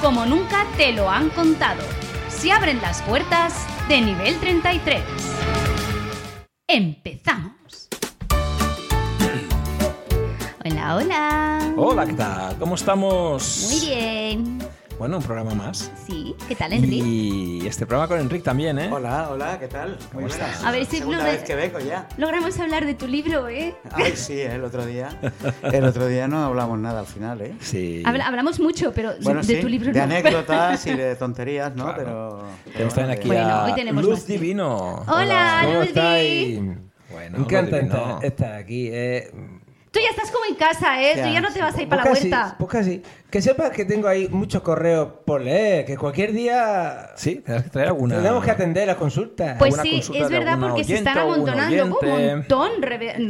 como nunca te lo han contado. Se abren las puertas de nivel 33. Empezamos. Hola, hola. Hola, ¿qué tal? ¿Cómo estamos? Muy bien. Bueno, un programa más. Sí, ¿qué tal, Enrique? Y este programa con Enric también, ¿eh? Hola, hola, ¿qué tal? ¿Cómo Muy estás? A ver si Segunda lo- vez que vengo ya. Logramos hablar de tu libro, ¿eh? Ay, sí, ¿eh? el otro día. El otro día no hablamos nada al final, ¿eh? Sí. Habla- hablamos mucho, pero Bueno, de sí, tu libro de no. anécdotas y de tonterías, ¿no? Claro. Pero, Tenemos también aquí Bueno, a hoy tenemos Luz. Divino. Hola, ¿Cómo Luzdi. estáis? Bueno, Me encanta Luz Divino. estar, estar aquí. Eh, Tú ya estás como en casa, ¿eh? Tú Ya, ya no te sí. vas a ir para la vuelta. pues casi. Que sepas que tengo ahí muchos correos por leer, que cualquier día Sí, tendrás que traer alguna. tenemos que atender las consultas. Pues sí, consulta es verdad porque se oyente están o un amontonando. Un oyente. montón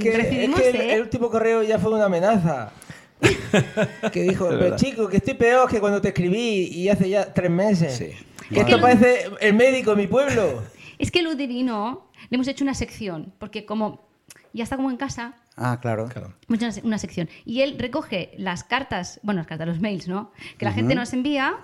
que, recibimos, es que el, ¿eh? el último correo ya fue una amenaza. que dijo, Es "Pero verdad. chico, que estoy peor que cuando te escribí y hace ya tres meses. Sí. Que Es esto parece el médico de mi pueblo. Es que Luz Divino le hemos hecho una sección, porque como ya está como en casa, Ah, claro. Claro. una, una sección. Y él recoge las cartas, bueno, las cartas, los mails, ¿no? Que la gente nos envía,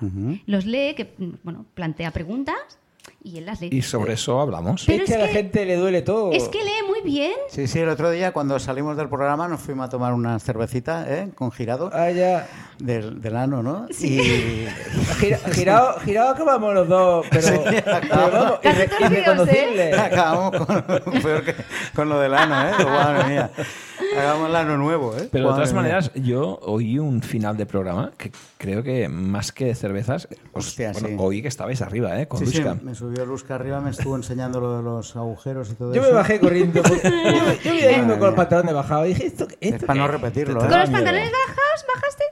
los lee, que, bueno, plantea preguntas y él las lee. Y sobre eso hablamos. Pero es que a la gente le duele todo. Es que lee muy bien. Sí, sí, el otro día cuando salimos del programa nos fuimos a tomar una cervecita, ¿eh? Con girado Ah, ya. del, del ano, ¿no? Y Gira- girado, girado que vamos los dos, pero, pero vamos, Casi irre- torcidos, irreconocible. acabamos con, peor que con lo del ano, ¿eh? Madre mía. Hagamos el ano nuevo, ¿eh? Pero de todas mía. maneras, yo oí un final de programa que creo que más que cervezas, os- Hostia, bueno, sí. oí que estabais arriba, ¿eh? Con Sí, sí, me subió Luzca arriba, me estuvo enseñando lo de los agujeros y todo Yo eso. me bajé corriendo. Yo, yo iba yendo con los mía. pantalones bajados. Y dije, ¿esto, qué- Es esto para no repetirlo, ¿eh? ¿Con los miedo. pantalones bajas bajaste?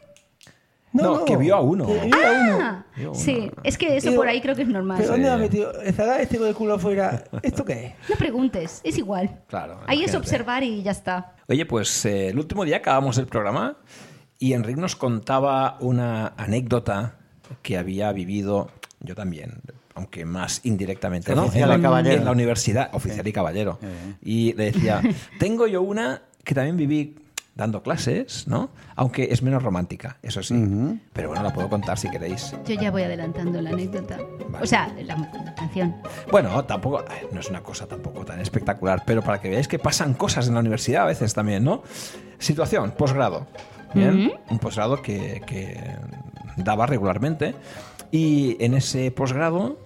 No, que vio a uno. Que vio a uno. Ah, Yo, sí, es que eso Digo, por ahí creo que es normal. ¿Pero dónde Sí. me ha metido? ¿El zagal este con el culo afuera? ¿Esto qué es? No preguntes, es igual. Claro, Ahí es imagínate. observar y ya está. Oye, pues eh, el último día acabamos el programa y Enrique nos contaba una anécdota que había vivido yo también, aunque más indirectamente, ¿no? Oficial en, y la, caballero. en la universidad, oficial y caballero. Eh. Y le decía, tengo yo una que también viví dando clases, ¿no? Aunque es menos romántica, eso sí. Pero bueno, la puedo contar si queréis. Yo ya voy adelantando la anécdota. Vale. O sea, la, la canción. Bueno, tampoco, ay, no es una cosa tampoco tan espectacular, pero para que veáis que pasan cosas en la universidad a veces también, ¿no? Situación, posgrado. Bien, un posgrado que, que daba regularmente. Y en ese posgrado,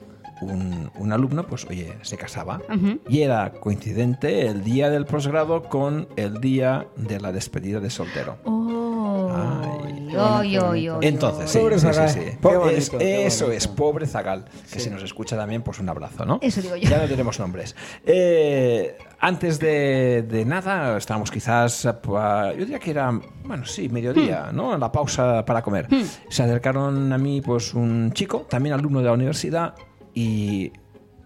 un, un alumno, pues oye, se casaba. Y era coincidente el día del posgrado con el día de la despedida de soltero. Oh, Ay, ay, ay, ay, Entonces, sí, Pobre sí, sí, Zagal. sí. Bonito, es- eso es, pobre Zagal, que si nos escucha también, pues un abrazo, ¿no? Eso digo yo. Ya no tenemos nombres. Eh, antes de, de nada, estábamos quizás, yo diría que era, bueno, sí, mediodía, ¿no? En la pausa para comer. Se acercaron a mí, pues, un chico, también alumno de la universidad, y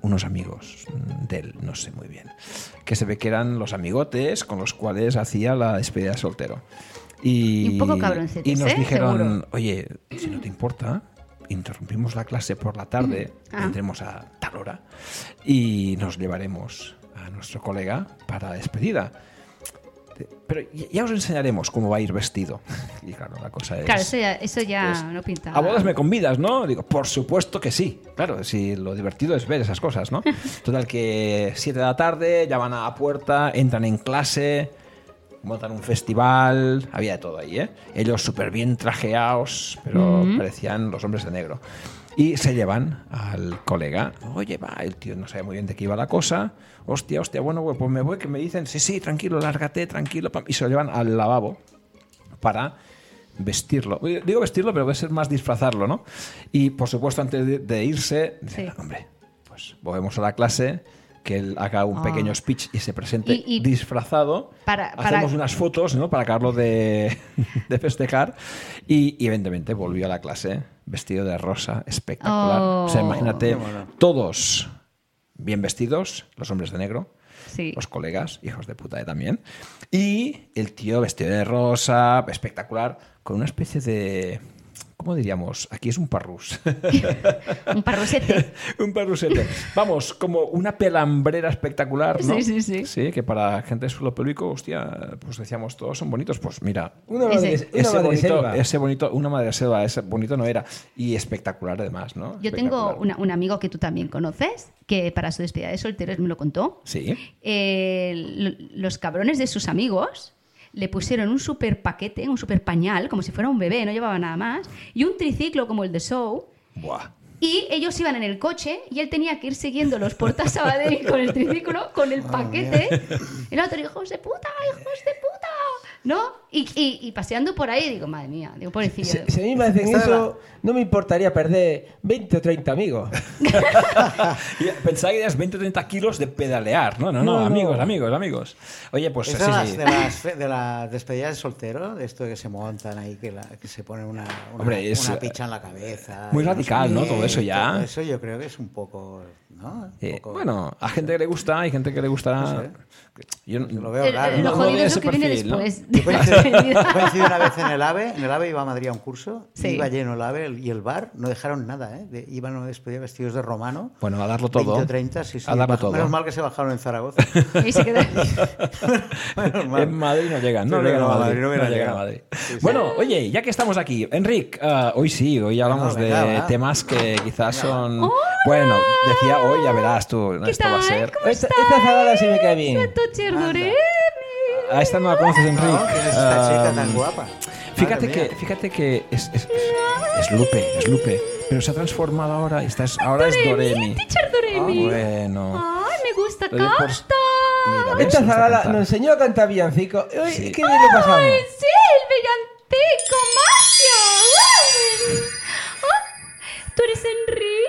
unos amigos de él, no sé muy bien, que se ve que eran los amigotes con los cuales hacía la despedida de soltero. Y, Y un poco y nos ¿eh? dijeron, Seguro. oye, si no te importa, interrumpimos la clase por la tarde, Ah. vendremos a tal hora y nos llevaremos a nuestro colega para la despedida. Pero ya- os enseñaremos cómo va a ir vestido. Y claro, la cosa es... Claro, eso ya, eso ya es- no pinta. A bodas me convidas, ¿no? Digo, por supuesto que sí. Claro, si lo divertido es ver esas cosas, ¿no? Total que 7 de la tarde, llaman a la puerta, entran en clase, montan un festival, había de todo ahí, ¿eh? Ellos súper bien trajeados, pero parecían los hombres de negro. Y se llevan al colega. Oye, va, el tío no sabía muy bien de qué iba la cosa. Hostia, hostia, bueno, pues me voy, que me dicen, sí, sí, tranquilo, lárgate, tranquilo. pam", Y se lo llevan al lavabo para vestirlo. Digo vestirlo, pero debe ser más disfrazarlo, ¿no? Y por supuesto, antes de, de irse, dicen, Sí. hombre, pues volvemos a la clase que él haga un pequeño speech y se presente Y- y- disfrazado. Para- para- Hacemos unas fotos, ¿no? Para acabarlo de, de festejar. Y, y, evidentemente volvió a la clase vestido de rosa, espectacular. Oh. O sea, imagínate, Qué mono. todos bien vestidos, los hombres de negro, Sí. los colegas, hijos de puta eh, también. Y el tío vestido de rosa, espectacular, con una especie de. ¿Cómo diríamos? Aquí es un parrús. Un parrosete. un parrusete. Vamos, como una pelambrera espectacular, ¿no? Sí, sí, sí. Sí, que para gente de suelo pelúico, hostia, pues decíamos, todos son bonitos. Pues mira, Una madre, Ese- una ese madre bonito, selva. ese bonito, una madre selva, ese bonito no era. Y espectacular además, ¿no? Yo tengo una- un amigo que tú también conoces, que para su despedida de solteros me lo contó. Sí. Eh, los cabrones de sus amigos le pusieron un super paquete, un super pañal, como si fuera un bebé, no llevaba nada más, y un triciclo como el de Show. Buah. Y ellos iban en el coche y él tenía que ir siguiendo los portas Sabadell con el triciclo, con el paquete. Y el otro, hijos de puta, hijos de puta. ¿No? Y, y- y paseando por ahí, digo, madre mía, digo, pobrecillo. Si, si a mí me hacen eso, no me importaría perder 20 o 30 amigos. Pensaba que eras 20 o 30 kilos de pedalear. No, no, no, No, no. amigos, amigos, amigos. Oye, pues Es sí, de, las, sí. de, las, de las despedidas de soltero, de esto que se montan ahí, que, la- que se ponen una, una, Hombre, es, una picha en la cabeza. muy radical, ¿no? Todo eso ya. todo Eso yo creo que es un poco. ¿no? Un Eh, poco- bueno, a gente que le gusta, hay gente que le gusta. No sé. Yo no- Lo veo El- raro. el- no- lo jodido es lo que viene perfil, ¿no? después. Yo coincidí, una vez en el AVE, en el AVE iba a Madrid a un curso, Sí. iba lleno el AVE y el bar, no dejaron nada, ¿eh? De- iban a una despedida vestidos de romano. Bueno, a darlo todo. 20 o 30, sí, sí. A darlo todo. Menos mal que se bajaron en Zaragoza. Y se queda- Menos mal. En Madrid no llegan, no Pero llegan a no, a Madrid. Madrid no no llegan a. Madrid. Sí, sí. Bueno, oye, ya que estamos aquí, Enric, ah, hoy sí, hoy hablamos Venga, de va. temas que quizás son. Bueno, decía hoy, ya verás tú, ¿Qué esto va a tal? ser. ¿Cómo Esta, esta sí me cae bien. A esta no la conoces, Enric. No, ¿quién es esta chica Ah, tan guapa? Fíjate Madre que, mía. fíjate que es, es, es Lupe, es Lupe, pero se ha transformado ahora, y está, es- ahora es Doremi. Teacher Doremi. Bueno. Ay, me gusta, Oye, por- canta. Mira, ves, Esta gusta zagala cantar. nos enseñó a cantar villancico. Uy, Sí. qué bien lo pasamos. Ay, sí, el villancico, magia. ¡Wow! Ah, ¿Tú eres Enrique?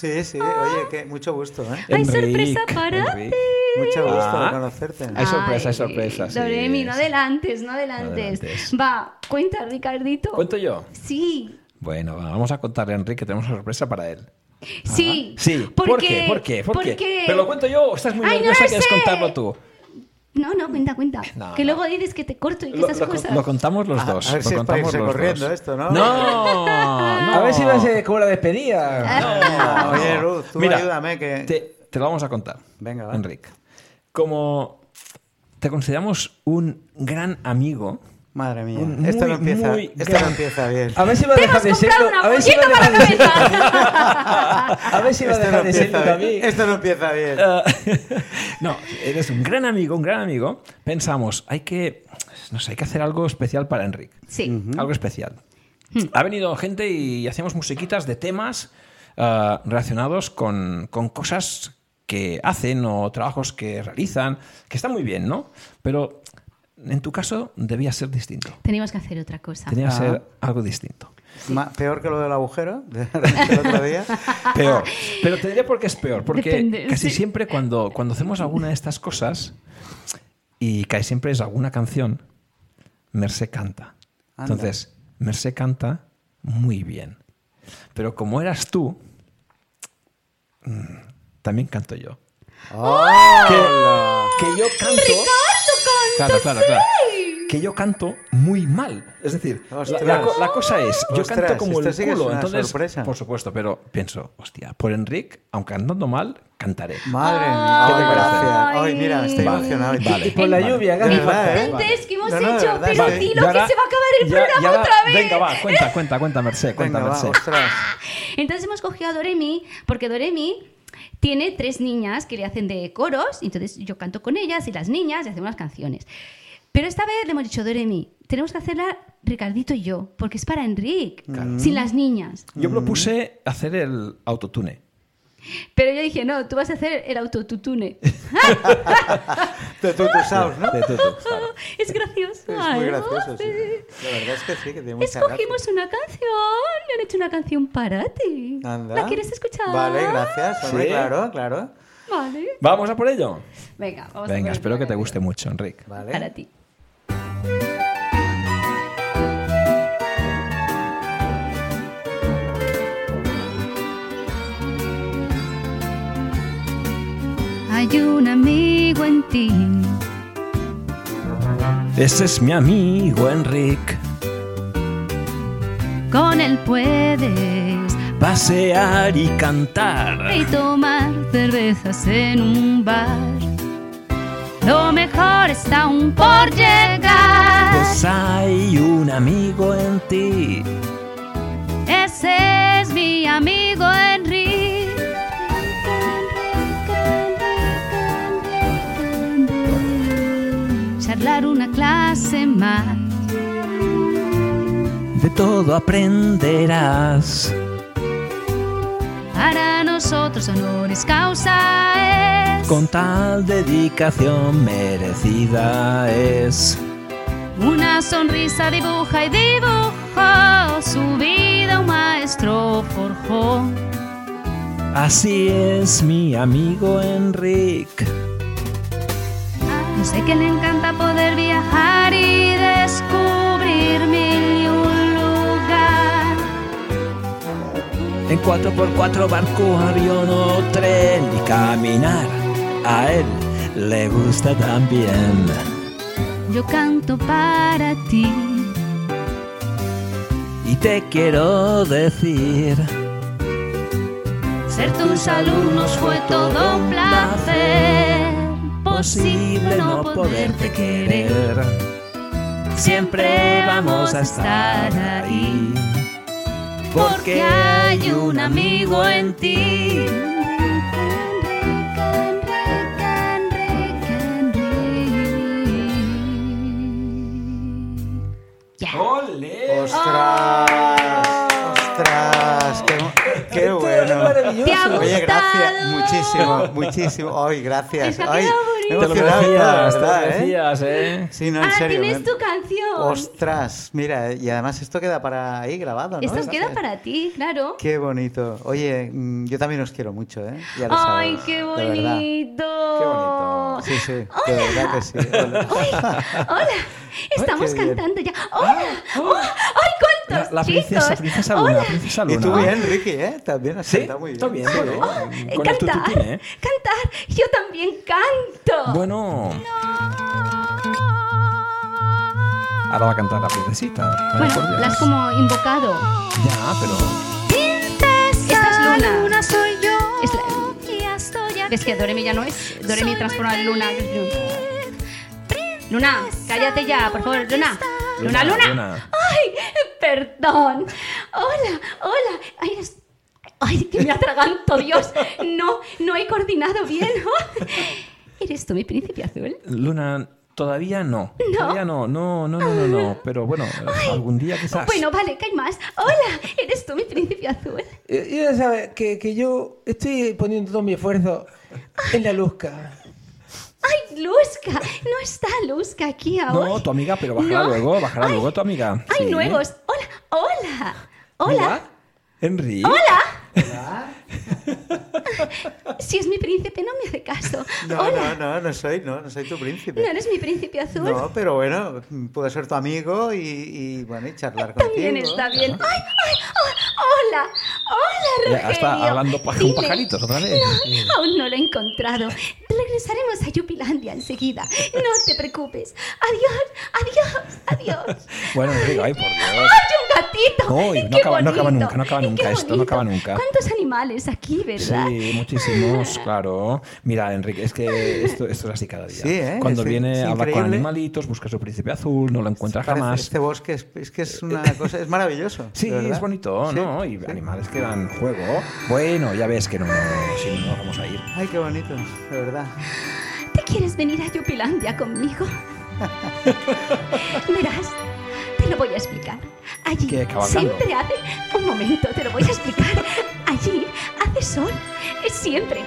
Sí, sí, oye, que mucho gusto, ¿eh? Hay Enric, sorpresa para Enric. ti. Mucho gusto Ah. de conocerte. Hay sorpresa, hay Ay, sorpresa, sí, Doremi, no adelantes, no adelantes. adelantes. Va, cuenta, Ricardito. ¿Cuento yo? Sí. Bueno, va, vamos a contarle a Enrique que tenemos una sorpresa para él. Sí. Sí, ¿por, qué? ¿Por qué? ¿Por qué? Porque- ¿Pero lo cuento yo o estás muy Ay, no nerviosa quieres sé. contarlo tú? No, no, cuenta, cuenta. No, que no. luego dices que te corto y que Lo, esas lo- cosas. lo contamos los dos. a ver lo si contamos los corriendo dos. esto, ¿no? No, no. A ver si va a ser como la despedida. No, Oye, no. Luz, tú Mira, ayúdame que... Te, te lo vamos a contar. Venga, va. Enrique. Como te consideramos un gran amigo, Madre mía, esto no empieza, muy esto no empieza bien. A ver si va a dejar de serlo. A ver si va a dejar de cabeza. A ver si va a Esto no dejar de empieza serlo bien. también. Esto no empieza bien. Eh, no, eres un gran amigo, un gran amigo. Pensamos, hay que, no sé, hay que hacer algo especial para Enrique. Sí. Algo especial. Ha venido gente y hacemos musiquitas de temas eh, relacionados con, con cosas que hacen o trabajos que realizan, que están muy bien, ¿no? Pero en tu caso debía ser distinto. Teníamos que hacer otra cosa. Tenía que Ah. ser algo distinto. Peor que lo del agujero de- del otro día. Peor. Pero te diré por qué es peor. Porque Depende, casi sí. siempre cuando, cuando hacemos alguna de estas cosas, y casi siempre es alguna canción, Mercé canta. Anda. Entonces, Mercé canta muy bien. Pero como eras tú, mm, también canto yo. ¡Hola! Que yo canto. Claro, claro, claro. Que yo canto muy mal. Es decir, la, la co- la cosa es, yo Ostras, canto como esto el culo. una entonces, sorpresa. por supuesto, pero pienso, hostia, por Enric, aunque andando mal, cantaré. Madre mía, ¿Qué te ay, parece? Ay, mira, estoy Vale, emocionado. vale. Y por la lluvia, ganas ¿eh? Que hemos No, no, hecho, pero sí. dilo Y que ahora- se va a acabar el ya- programa y ahora- otra vez. Venga, va, cuenta, cuenta, cuenta, Merced, cuenta, Venga, va, Merced. ostras. Entonces hemos cogido a Doremi, porque Doremi tiene tres niñas que le hacen de coros, y entonces yo canto con ellas y las niñas y hacemos las canciones. Pero esta vez le hemos dicho, Doremi, tenemos que hacerla Ricardito y yo, porque es para Enric, sin las niñas. Yo propuse hacer el autotune. Pero yo dije, no, tú vas a hacer el autotutune. De tu, tu saus, ¿no? De tutu, claro. es gracioso. Es ay, muy gracioso, sí. La verdad es que sí, que tiene mucha Escogimos una canción, le han hecho una canción para ti. Anda. ¿La quieres escuchar? Vale, gracias. Hombre, Sí. claro, claro. Vale. ¿Vamos a por ello? Venga, vamos a Venga, por espero que te guste mucho, Enrique. Vale. Para ti. Hay un amigo en ti. Ese es mi amigo Enrique. Con él puedes Pasear y cantar. y tomar cervezas en un bar. Lo mejor está aún por llegar. Pues hay un amigo en ti. Ese es mi amigo Enrique. Una clase más. De todo aprenderás. Para nosotros honoris causa es Con tal dedicación merecida es. una sonrisa dibuja y dibujó su vida un maestro forjó. Así es mi amigo Enrique. Sé que le encanta poder viajar y descubrir mil y un lugar. En 4x4 barco, avión o tren y caminar. A él le gusta también. Yo canto para ti. Y te quiero decir. Ser tus alumnos fue todo un placer. Posible no poderte querer. Siempre vamos a estar ahí. Porque hay un amigo en ti. Ya. ¡Ostras! ¡Ostras! ¡Qué, qué bueno! maravilloso. ¿Te ha Oye, gracias, muchísimo, muchísimo. Ay, gracias. Ay, quedado me he bonito. Te lo emocionado, decías, te lo ¿verdad, eh? decías, ¿eh? Sí, no, en serio. tienes tu canción. Ostras, mira, y además esto queda para ahí grabado, ¿no? Esto queda para ti, claro. Qué bonito. Oye, mm, yo también os quiero mucho, ¿eh? Ya lo Ay, qué bonito. Qué bonito. Sí, sí, de verdad que sí. Hola. Hola, estamos bien. cantando ya. Hola, oh, ay, La, la princesa, princesa Luna, Hola. princesa Y Luna. tú bien, Ricky, ¿eh? También has Sí, muy bien. está bien, Sí. ¿eh? Eh, Con cantar, tututín, ¿eh? cantar. Yo también canto. Bueno, ahora va a cantar la princesita. Vaya Bueno, la has como invocado. Ya, pero... Esta es Luna. soy yo. Es la- ¿Ves que Doremi ya no es? Doremi transforma en Luna. Luna, cállate ya, por favor, Luna. Luna, Luna. Ay, perdón. Hola, hola. Ay, eres- Ay, que me atraganto, Dios. No, no he coordinado bien. ¿Eres tú mi príncipe azul? Luna, todavía no. No. Todavía no, no, no, no, no, no. Pero bueno, algún día quizás. Bueno, vale, que hay más. Hola, ¿eres tú mi príncipe azul? Eh, Y ya sabes que, que yo estoy poniendo todo mi esfuerzo en la luzca. ¡Ay, Luzca! No está Luzca aquí ahora. No, tu amiga, pero bajará No. luego, bajará Ay, luego tu amiga. ¡Ay, Sí. nuevos! ¡Hola! ¡Hola! ¡Hola! Mira, Henry. ¡Hola! Si es mi príncipe, no me hace caso. No, ¡Hola! no, no, no soy, no, no soy tu príncipe. ¿No eres mi príncipe azul? No, pero bueno, puedo ser tu amigo y, y, bueno, y charlar contigo. También está bien. ¡Ay, ay! oh, ¡Hola! ¡Hola, Ya Rogelio! está hablando paja con Dile- pajaritos otra vez. No, aún no lo he encontrado. Regresaremos a Yupilandia enseguida. No te preocupes. Adiós, adiós, adiós. Bueno, Enrique, ay, por Dios. ¡Ay, un gatito! No ¡Qué acaba- no acaba bonito! nunca, no acaba ¡Qué nunca esto, no acaba nunca. ¿Cuántos animales aquí, verdad? Sí, muchísimos, claro. Mira, Enrique, es que esto, esto es así cada día. Sí, ¿eh? Cuando Es- viene a hablar con animalitos, busca su príncipe azul, no lo encuentra Parece- jamás. Este bosque es, es que es una cosa, es maravilloso. Sí, es bonito, Sí, ¿no? Y sí. animales que dan juego. Bueno, ya ves que no, si no nos vamos a ir. Ay, qué bonito, de verdad. ¿Te quieres venir a Yupilandia conmigo? Verás, te lo voy a explicar. Allí siempre hace... Un momento, te lo voy a explicar. Allí hace sol, es siempre.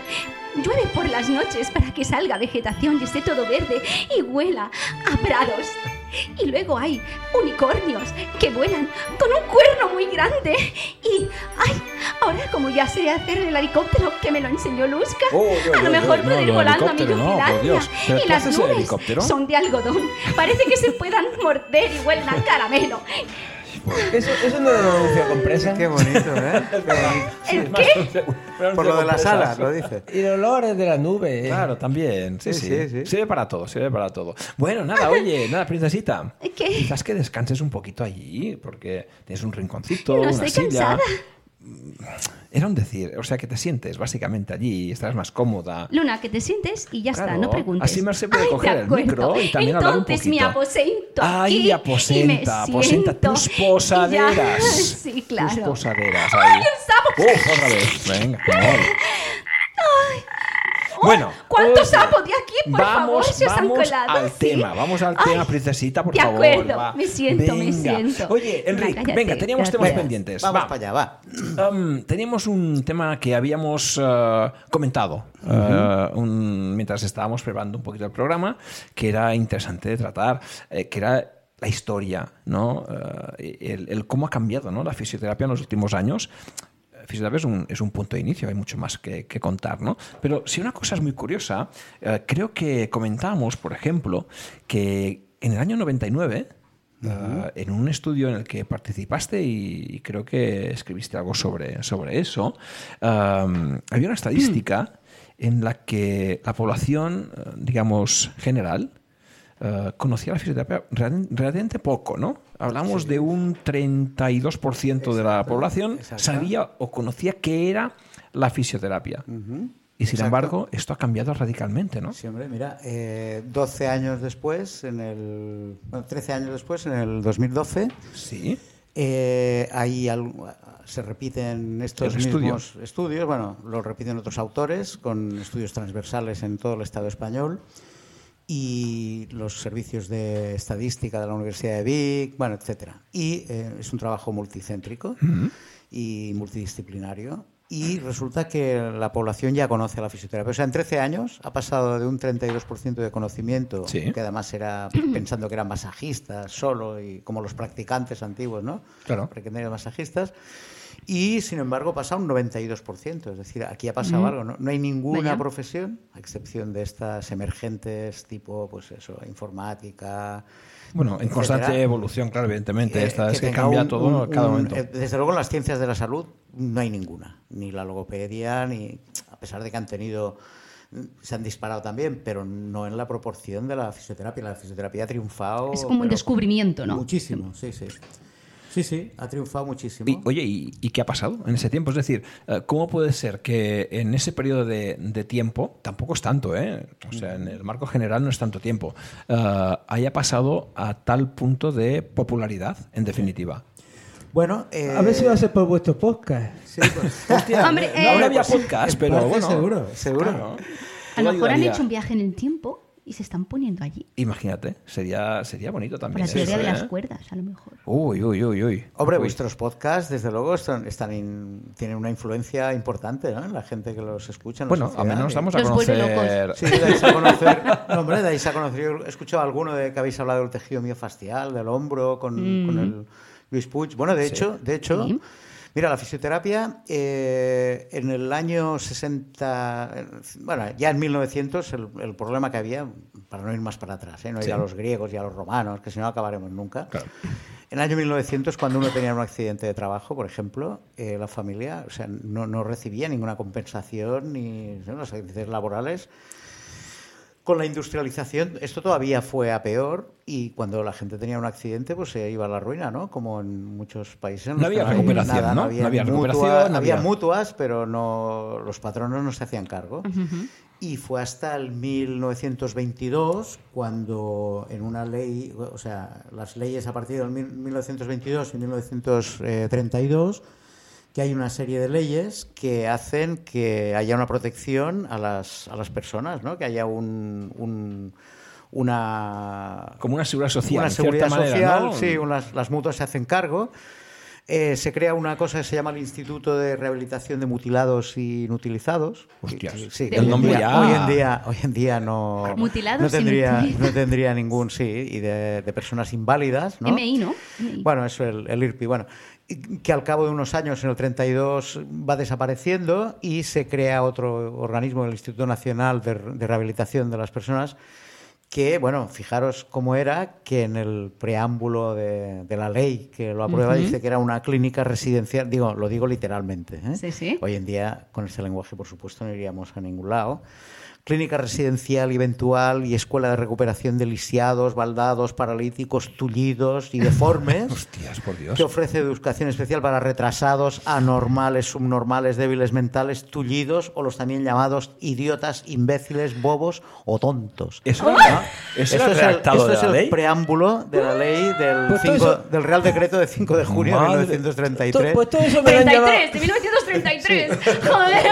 Llueve por las noches para que salga vegetación y esté todo verde y huela a prados. Y luego hay unicornios que vuelan con un cuerno muy grande. Y, ay, Ahora, como ya sé hacer el helicóptero que me lo enseñó Luzca, Oh, yo, a lo yo, mejor yo, puedo no, ir volando a mi helicóptero no, por Yupilandia. Dios. ¿Pero Y las nubes son de algodón. Parece que se puedan morder y huelen a caramelo. Eso, eso no lo anuncio con presa. Qué bonito, ¿eh? Qué bonito. ¿El qué? Por lo de las alas, lo dice. Y los olores de la nube. Claro, también. Sí, sí, Sí, sí, sí. Sirve para todo, sirve para todo. Bueno, nada, oye, nada, princesita. ¿Qué? Quizás que descanses un poquito allí, porque tienes un rinconcito, No una estoy silla. cansada. Era un decir, o sea, que te sientes básicamente allí, estarás más cómoda. Luna, que te sientes y ya está, Claro, no preguntes. así Merced puede Ay, coger el micro y también hablar un Entonces poquito. aposento Ay, aquí aposenta, y me aposenta tus posaderas. Sí, claro. Tus posaderas ¡Ay, ahí. un sapo! Otra vez. Venga, amor. Bueno, ¿Cuántos sapos de aquí, por vamos, favor, se os han vamos colado? al Sí. tema, vamos al Ay, tema, princesita, por de favor. acuerdo, va. me siento, me Venga. siento. Oye, Enrique, Cállate, venga, teníamos temas Venga, pendientes. Vamos va. para allá, va. Um, teníamos un tema que habíamos uh, comentado uh, un- mientras estábamos preparando un poquito el programa, que era interesante de tratar, eh, que era la historia, ¿no? Uh, el, el cómo ha cambiado ¿no? la fisioterapia en los últimos años. Fisioterapia es un, es un punto de inicio, hay mucho más que, que contar, ¿no? Pero si una cosa es muy curiosa, eh, creo que comentábamos, por ejemplo, que en el año 99 Uh, en un estudio en el que participaste y, y creo que escribiste algo sobre, sobre eso, um, había una estadística en la que la población, eh, digamos, general, eh, conocía la fisioterapia realmente poco, ¿no? Hablamos de un 32% de la población exacto. sabía o conocía qué era la fisioterapia. Y sin Exacto. embargo, esto ha cambiado radicalmente, ¿no? Sí, hombre, mira, eh, 12 años después, en el, bueno, 13 años después, en el 2012, Sí. eh, ahí se repiten estos El estudio. mismos estudios, bueno, los repiten otros autores con estudios transversales en todo el Estado español y los servicios de estadística de la Universidad de Vic, bueno, etcétera. Y eh, es un trabajo multicéntrico y multidisciplinario. Y resulta que la población ya conoce a la fisioterapia. O sea, en 13 años ha pasado de un 32% de conocimiento, Sí. que además era pensando que eran masajistas solo, y como los practicantes antiguos, ¿no? Claro. Practicantes masajistas. Y sin embargo pasa un 92%. Es decir, aquí ha pasado algo. ¿no? No hay ninguna Vaya. profesión, a excepción de estas emergentes tipo, pues eso, informática. Bueno, en etcétera, constante evolución, claro, evidentemente. eh, Esta es que cambia un- todo un- cada momento. eh, desde luego en las ciencias de la salud no hay ninguna. Ni la logopedia, ni. A pesar de que han tenido. Se han disparado también, pero no en la proporción de la fisioterapia. La fisioterapia ha triunfado. Es como un descubrimiento, ¿no? Muchísimo, sí, sí. Sí, sí, ha triunfado muchísimo. Y, oye, ¿y, y qué ha pasado en ese tiempo? Es decir, eh, ¿cómo puede ser que en ese periodo de, de tiempo, tampoco es tanto, ¿eh? O sea, en el marco general no es tanto tiempo, eh, haya pasado a tal punto de popularidad, en definitiva? Bueno, eh, A ver si va a ser por vuestro podcast. sí, pues, Hostia, Hombre, no, eh, no había podcast, pero bueno. seguro, seguro. claro. A lo mejor han hecho un viaje en el tiempo y se están poniendo allí. Imagínate, sería, sería bonito también. la teoría de las ¿eh? cuerdas, a lo mejor. Uy, uy, uy, uy. Hombre, Uy. vuestros podcasts, desde luego, están, están in- tienen una influencia importante ¿no? en la gente que los escucha. en Bueno, sociedad, al menos damos a conocer. Sí, dais a conocer. No, hombre, dais a conocer. Yo he escuchado alguno de que habéis hablado del tejido miofascial, del hombro, con, con el Luis Puig. Bueno, de hecho, de hecho. Sí. Mira, la fisioterapia eh, en el año 60, eh, bueno, ya en 1900 el, el problema que había, para no ir más para atrás, ¿eh? no ir Sí. a los griegos y a los romanos, que si no acabaremos nunca. Claro. En el año 1900, cuando uno tenía un accidente de trabajo, por ejemplo, eh, la familia o sea, no, no recibía ninguna compensación ni ¿no? los accidentes laborales. Con la industrialización, esto todavía fue a peor y cuando la gente tenía un accidente, pues se iba a la ruina, ¿no? Como en muchos países. en No había recuperación, nada, ¿no? había, No había ni mutua- recuperación, no había había- mutuas, pero no los patronos no se hacían cargo. Y fue hasta el 1922 cuando en una ley, o sea, las leyes a partir del mil- 1922 y 1932, que hay una serie de leyes que hacen que haya una protección a las, a las personas, ¿no? Que haya un, un- una Como una seguridad social. una seguridad manera, social, ¿no? sí, unas- las mutuas se hacen cargo. Eh, se crea una cosa que se llama el Instituto de Rehabilitación de Mutilados y Inutilizados. Hostias. Sí, en nombre día- ya. Hoy en día, hoy en día no, Mutilados no y tendría, no tendría ningún sí y de, de personas inválidas, ¿no? MI, ¿no? MI. Bueno, eso el, el IRPI, bueno, que al cabo de unos años, en el 32, va desapareciendo y se crea otro organismo, el Instituto Nacional de, de Rehabilitación de las Personas, que, bueno, fijaros cómo era, que en el preámbulo de, de la ley que lo aprueba dice que era una clínica residencial, digo, lo digo literalmente. ¿eh? Sí, sí. Hoy en día, con este lenguaje, por supuesto, no iríamos a ningún lado. Clínica residencial y eventual y escuela de recuperación de lisiados, baldados, paralíticos, tullidos y deformes. Hostias, por Dios. que ofrece educación especial para retrasados, anormales, subnormales, débiles mentales, tullidos o los también llamados idiotas, imbéciles, bobos o tontos. Eso era, eso era Esto el es el, esto de es la el ley. preámbulo de la ley del, Pues cinco- eso- del Real Decreto de 5 de junio Madre- de To- 1933. Pues todo eso me lo han llamado, 33, de 1933. Joder.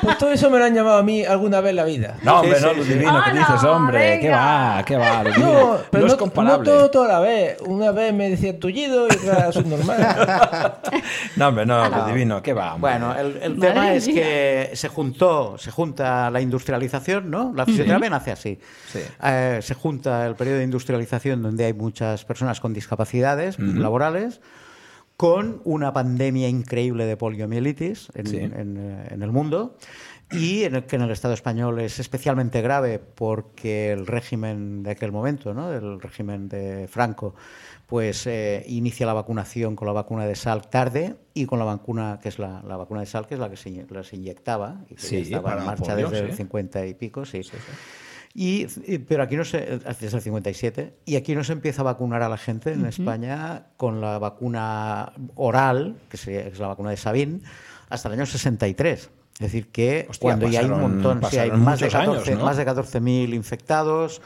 pues todo eso me lo han llamado a mí alguna vez en la vida. No, hombre, Sí, no, sí, Luz sí. Divino, ¿qué ¡Hala, dices, hombre? ¿Qué va? ¿Qué va, Luz? No, pero no no, es comparable. no todo, todo a la vez. Una vez me decía tullido y otra subnormal. No, hombre, no, Luz Divino, ¿qué va? hombre? Bueno, el, el tema es mía. que se juntó, se junta la industrialización, ¿no? La fisioterapia nace así. Sí. Eh, se junta el periodo de industrialización donde hay muchas personas con discapacidades laborales con una pandemia increíble de poliomielitis en, Sí. en, eh, en el mundo y en el que en el Estado español es especialmente grave porque el régimen de aquel momento, ¿no? el régimen de Franco, pues eh, inicia la vacunación con la vacuna de Salk tarde y con la vacuna que es la, la vacuna de Salk que es la que se, in- la se inyectaba y que ya Sí, estaba en marcha polio, desde sí. el 50 y pico, sí. Y, y- pero aquí no se, desde el 57, y aquí no se empieza a vacunar a la gente en España con la vacuna oral, que es la vacuna de Sabin, hasta el año 63. Es decir, que Hostia, cuando ya hay un montón, sí, hay más de muchos años, 14 ¿no? más de 14.000 infectados,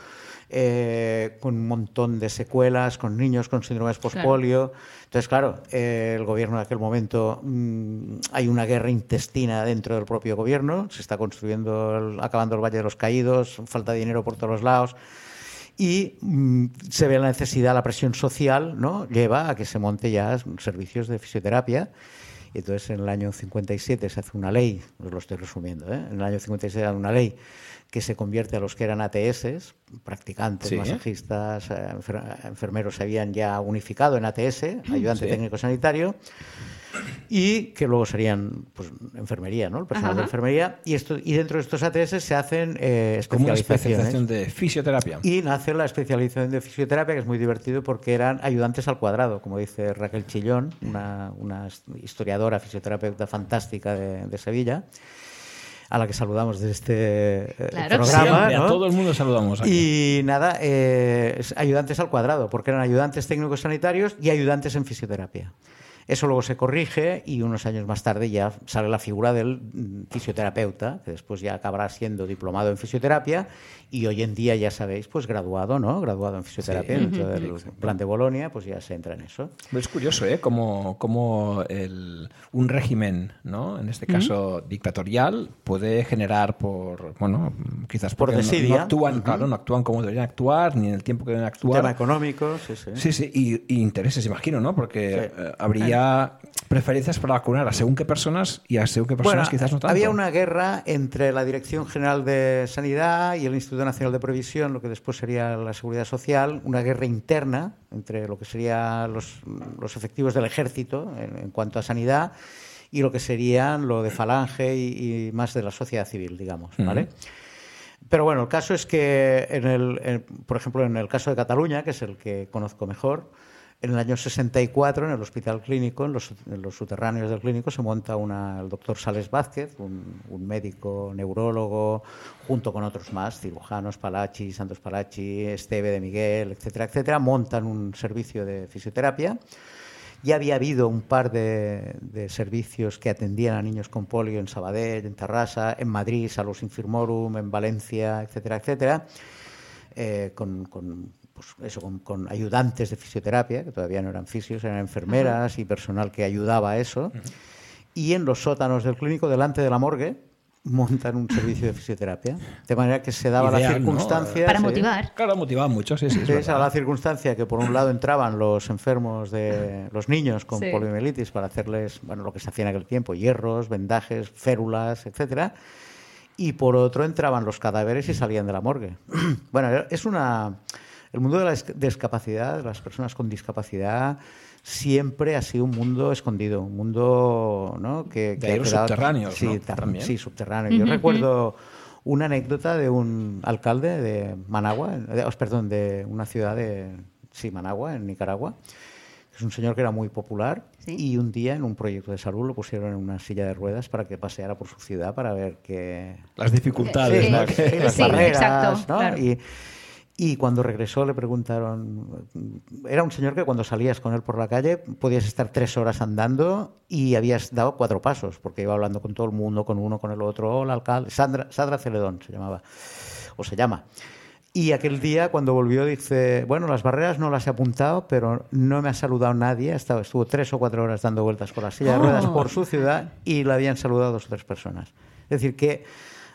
eh, con un montón de secuelas, con niños con síndromes postpolio. Entonces, claro, eh, el gobierno de aquel momento mm, hay una guerra intestina dentro del propio gobierno, se está construyendo, el- acabando el Valle de los Caídos, falta de dinero por todos los lados. Y mm, se ve la necesidad, la presión social, ¿no? Lleva a que se monte ya servicios de fisioterapia. Y entonces en el año 57 se hace una ley, os lo estoy resumiendo, ¿eh? en el año 57 se hace una ley que se convierte a los que eran ATS, practicantes, Sí. masajistas, eh, enfer- enfermeros se habían ya unificado en ATS, ayudante Sí. técnico sanitario, y que luego serían pues, enfermería, ¿no? El personal de enfermería. Y, esto, y dentro de estos ATS se hacen eh, Como una especializaciones. especialización de fisioterapia. Y nace la especialización de fisioterapia, que es muy divertido porque eran ayudantes al cuadrado, como dice Raquel Chillón, una, una historiadora, fisioterapeuta fantástica de, de Sevilla, a la que saludamos desde este eh, Claro. programa. A todo el mundo saludamos aquí. Y nada, eh, es ayudantes al cuadrado, porque eran ayudantes técnicos sanitarios y ayudantes en fisioterapia. Eso luego se corrige y unos años más tarde ya sale la figura del mm, fisioterapeuta, que después ya acabará siendo diplomado en fisioterapia y hoy en día ya sabéis, pues graduado, ¿no? Graduado en fisioterapia Sí. dentro del plan de Bolonia, pues ya se entra en eso. Es curioso, ¿eh? Como, como el- un régimen, ¿no? En este caso dictatorial, puede generar por, bueno, quizás Por no- desidia. No, actúan, claro, no actúan como deberían actuar, ni en el tiempo que deben actuar. Tema económico, sí, sí. Sí, sí, y, y intereses, imagino, ¿no? Porque Sí. eh, preferencias para vacunar a según qué personas y a según qué personas Bueno, quizás no tanto. había una guerra entre la Dirección General de Sanidad y el Instituto Nacional de Previsión, lo que después sería la Seguridad Social, una guerra interna entre lo que serían los, los efectivos del ejército en, en cuanto a sanidad y lo que serían lo de Falange y, y más de la sociedad civil, digamos, ¿vale? Pero bueno, el caso es que, en el, en- por ejemplo, en el caso de Cataluña, que es el que conozco mejor, en el año 64, en el hospital clínico, en los, en los subterráneos del clínico, se monta una, el doctor Sales Vázquez, un, un médico neurólogo, junto con otros más, cirujanos, Palachi, Santos Palachi, Esteve de Miguel, etcétera, etcétera, montan un servicio de fisioterapia. Ya había habido un par de, de servicios que atendían a niños con polio en Sabadell, en Tarrasa, en Madrid, Salus Infirmorum, en Valencia, etcétera, etcétera, eh, con, con, pues eso, con, con ayudantes de fisioterapia, que todavía no eran fisios, eran enfermeras y personal que ayudaba a eso. Y en los sótanos del clínico, delante de la morgue, montan un servicio de fisioterapia. De manera que se daba la Ideal, ¿no? circunstancia. Para sí. motivar. Claro, motivaba mucho, sí, sí. se daba la circunstancia que por un lado entraban los enfermos de los niños con Sí. poliomielitis para hacerles, bueno, lo que se hacía en aquel tiempo, hierros, vendajes, férulas, etcétera. Y por otro entraban los cadáveres y salían de la morgue. bueno, es una el mundo de la dis- discapacidad, de las personas con discapacidad siempre ha sido un mundo escondido, un mundo ¿no? que, De ha los quedado- subterráneos, sí, ¿no? ta- También. sí, subterráneo. Yo recuerdo una anécdota de un alcalde de Managua, de- perdón, de una ciudad de sí, Managua, en Nicaragua. Es un señor que era muy popular Sí. y un día en un proyecto de salud lo pusieron en una silla de ruedas para que paseara por su ciudad para ver que Las dificultades, Sí, ¿no? las, Que- sí, las Sí, barreras, exacto, ¿no? claro. Y, y cuando regresó le preguntaron, era un señor que cuando salías con él por la calle podías estar tres horas andando y habías dado cuatro pasos, porque iba hablando con todo el mundo, con uno, con el otro, hola alcalde, Sandra, Sandra Celedón se llamaba, o se llama. Y aquel día, cuando volvió, dice, bueno, las barreras no las he apuntado, pero no me ha saludado nadie. Ha estado- estuvo tres o cuatro horas dando vueltas con la silla de Oh. ruedas por su ciudad y le habían saludado dos o tres personas. Es decir, que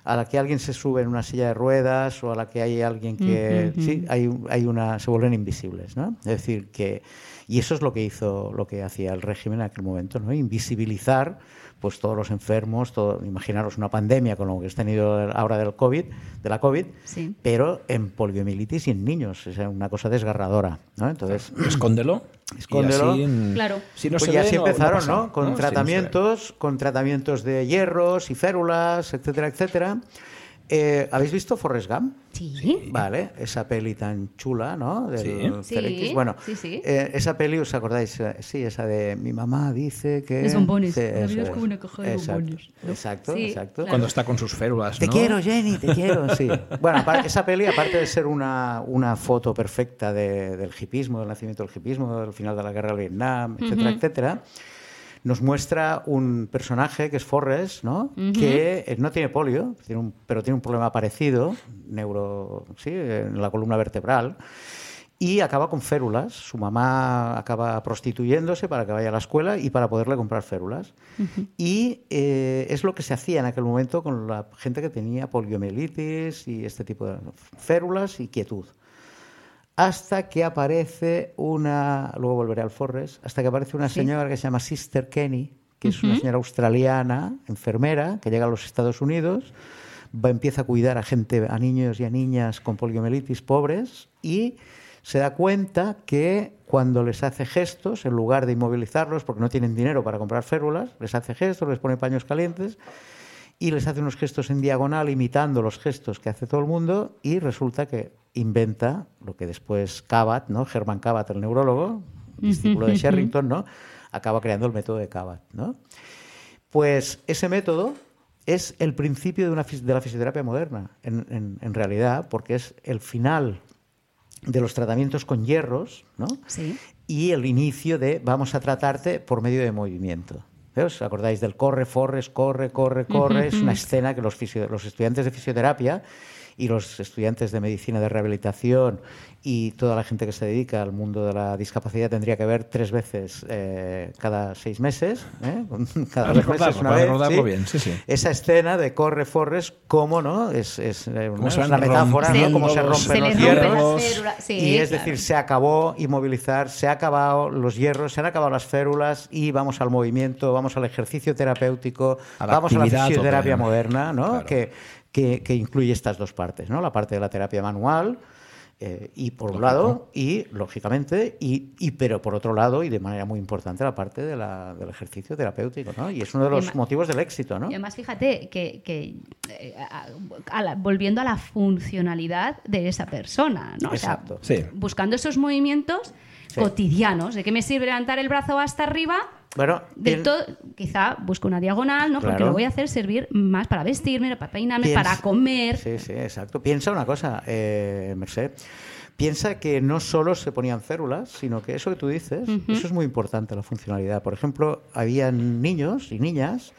a la que alguien se sube en una silla de ruedas o a la que hay alguien que... Sí, hay, hay una... se vuelven invisibles, ¿no? Es decir, que... Y eso es lo que hizo, lo que hacía el régimen en aquel momento, ¿no? Invisibilizar pues todos los enfermos, todo, imaginaros una pandemia con lo que has tenido ahora del COVID, de la COVID, Sí. pero en poliomielitis y en niños, es una cosa desgarradora, ¿no? Entonces, Escóndelo. Escóndelo. así, Claro. Si no pues se ya ve, así no- no empezaron, pasa, ¿no? Con Si tratamientos, con tratamientos de hierros y férulas, etcétera, etcétera. Eh, ¿Habéis visto Forrest Gump? Sí. Vale, esa peli tan chula, ¿no? Del Sí. Bueno, sí, sí. eh, esa peli, ¿os acordáis? Eh, Sí, esa de mi mamá dice que... La vida eso es como una caja de Exacto. Exacto, Sí, exacto. claro. Cuando está con sus férulas, Te ¿no? quiero, Jenny, te quiero, sí. Bueno, esa peli, aparte de ser una, una foto perfecta de- del hipismo, del nacimiento del hipismo, del final de la guerra de Vietnam, etcétera, etcétera, nos muestra un personaje que es Forrest, ¿no? Que eh, no tiene polio, tiene un- pero tiene un problema parecido, neuro, sí, en la columna vertebral. Y acaba con férulas. Su mamá acaba prostituyéndose para que vaya a la escuela y para poderle comprar férulas. Y eh, es lo que se hacía en aquel momento con la gente que tenía poliomielitis y este tipo de férulas y quietud. Hasta que aparece una, luego volveré al Forres, hasta que aparece una señora que se llama Sister Kenny, que es una señora australiana, enfermera, que llega a los Estados Unidos, va, empieza a cuidar a gente, a niños y a niñas con poliomielitis pobres y se da cuenta que cuando les hace gestos, en lugar de inmovilizarlos, porque no tienen dinero para comprar férulas, les hace gestos, les pone paños calientes y les hace unos gestos en diagonal imitando los gestos que hace todo el mundo y resulta que inventa lo que después Cabat, ¿no? Herman Cabat, el neurólogo, discípulo de Sherrington, ¿no? acaba creando el método de Cabat, ¿no? Pues ese método es el principio de, una, de la fisioterapia moderna, en, en- en realidad, porque es el final de los tratamientos con hierros, ¿no? Sí. y el inicio de vamos a tratarte por medio de movimiento. ¿Os acordáis del corre, forres, corre, corre, corre? Es una escena que los, los estudiantes de fisioterapia y los estudiantes de medicina de rehabilitación y toda la gente que se dedica al mundo de la discapacidad tendría que ver tres veces eh, cada seis meses. ¿eh? Cada recordarlo, meses una vez. recordarlo ¿sí? bien, sí, sí. Esa escena de corre, forres, cómo, ¿no? Es, es, eh, Cómo ¿no? es van una metáfora, ¿no? Cómo se rompen Se los hierros. y es claro. decir, se acabó inmovilizar, se ha acabado los hierros, se han acabado las férulas y vamos al movimiento, vamos al ejercicio terapéutico, A vamos a la fisioterapia total. moderna, ¿no? Claro. Que, que, que incluye estas dos partes, ¿no? La parte de la terapia manual. eh, y por un lado, y lógicamente, y, y pero por otro lado, y de manera muy importante, la parte de la- del ejercicio terapéutico, ¿no? Y es uno de los motivos del éxito, ¿no? Y además, fíjate que, que, eh, a- a la- volviendo a la funcionalidad de esa persona, ¿no? O sea, Exacto. Sí. buscando esos movimientos Sí. cotidianos. ¿De qué me sirve levantar el brazo hasta arriba? Bueno, Del todo, quizá busco una diagonal, ¿no? Porque lo voy a hacer servir más para vestirme, para peinarme, Piensa- para comer. Sí, sí, exacto. Piensa una cosa, eh, Merced. Piensa que no solo se ponían férulas, sino que eso que tú dices, eso es muy importante, la funcionalidad. Por ejemplo, había niños y niñas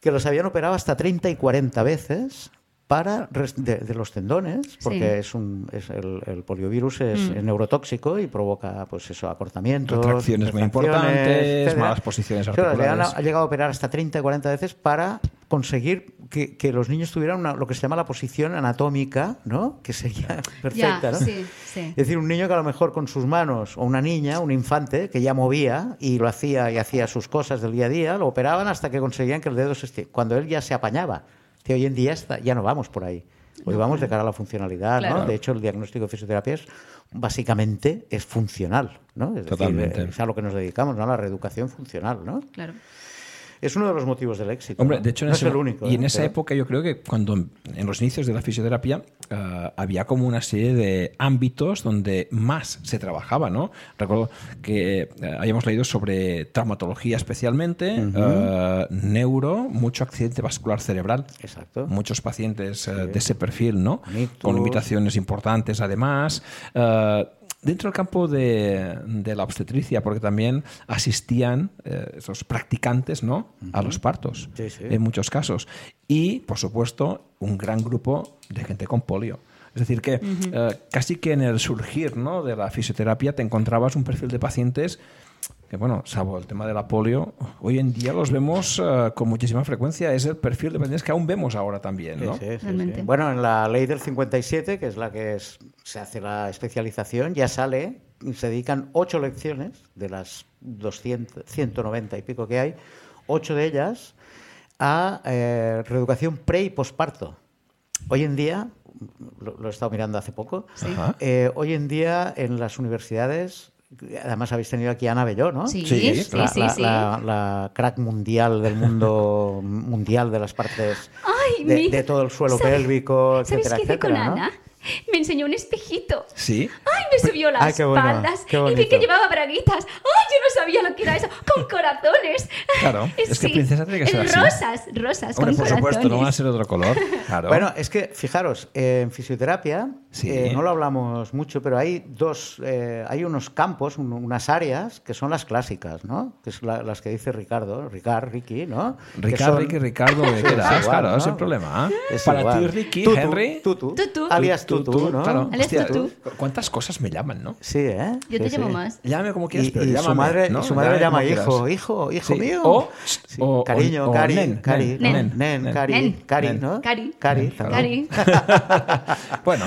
que los habían operado hasta 30 y 40 veces para res- de, de los tendones, porque Sí. es un, es el, el poliovirus es neurotóxico y provoca pues eso, acortamientos, Retracciones muy importantes, etcétera. malas posiciones Claro, le han- articulares. ha llegado a operar hasta 30 y 40 veces para conseguir que, que los niños tuvieran una- lo que se llama la posición anatómica, ¿no? Que sería perfecta, Ya, ¿no? sí, sí. Es decir, un niño que a lo mejor con sus manos, o una niña, un infante, que ya movía y lo hacía y hacía sus cosas del día a día, lo operaban hasta que conseguían que el dedo se esti- Cuando él ya se apañaba. Que hoy en día está- ya no vamos por ahí. Hoy vamos de cara a la funcionalidad, ¿no? De hecho, el diagnóstico de fisioterapia es, básicamente es funcional, ¿no? Es decir, Totalmente. eh, es a lo que nos dedicamos, ¿no? A la reeducación funcional, ¿no? Claro. Es uno de los motivos del éxito. De hecho, en no ese- es el único. Y en ¿eh? esa época yo creo que cuando en los inicios de la fisioterapia eh, había como una serie de ámbitos donde más se trabajaba, ¿no? Recuerdo que eh, habíamos leído sobre traumatología especialmente, neuro, mucho accidente vascular cerebral. Exacto. Muchos pacientes de ese perfil, ¿no? Con limitaciones importantes, además. Dentro del campo de, de la obstetricia, porque también asistían eh, esos practicantes, ¿no? A los partos, Sí, sí. en muchos casos. Y, por supuesto, un gran grupo de gente con polio. Es decir, que eh, casi que en el surgir ¿no? de la fisioterapia te encontrabas un perfil de pacientes que, bueno, salvo el tema de la polio, hoy en día los vemos eh, con muchísima frecuencia. Es el perfil de pacientes que aún vemos ahora también, ¿no? sí, sí, Realmente. sí. Bueno, en la ley del 57, que es la que es- se hace la especialización, ya sale, y se dedican ocho lecciones de las 200, 190 y pico que hay, ocho de ellas a eh, reeducación pre y posparto. Hoy en día, lo, lo he estado mirando hace poco, eh, hoy en día en las universidades, además habéis tenido aquí a Ana Belló, ¿no? Sí, Sí, sí, sí, la, sí. la- la- la crack mundial del mundo mundial de las partes Ay, de, mira, de todo el suelo ¿sabes- pélvico, ¿Sabes etcétera, qué hice con etcétera, ¿no? Ana? Me enseñó un espejito. Sí. ¡Ay, me subió las Ay, qué bueno, espaldas! qué y vi que llevaba braguitas. ¡Ay, yo no sabía lo que era eso! ¡Con corazones! Claro, es que princesa tiene que ser así. Rosas, rosas, Hombre, con por supuesto, no va a ser otro color. Claro. Bueno, es que fijaros, eh, en fisioterapia, Sí. eh, no lo hablamos mucho, pero hay dos, eh, hay unos campos, un- unas áreas que son las clásicas, ¿no? Que son la- las que dice Ricardo, Ricard, Ricky, ¿no? Son- Ricky, Ricardo, ¿de Sí, qué es das? igual, Claro, ¿no? sin problema. Es Para igual. ti, Ricky, Tutu, Henry. Tutu, Tutu. alias Tú, tú, ¿no? Claro. Alias Hostia, Tutu. ¿Cuántas cosas me llaman, no? Sí, ¿eh? Yo te Sí, llamo sí. más. Llámame como quieras, Y, pero y su madre, ¿no? su madre le llama hijo, hijo, hijo Sí. mío. O, Sí, o- cariño, o- o cari, nen, cari, nen, nen, nen, nen. cari, Nen. cari, Nen. ¿no? Cari. Cari. Cari. bueno,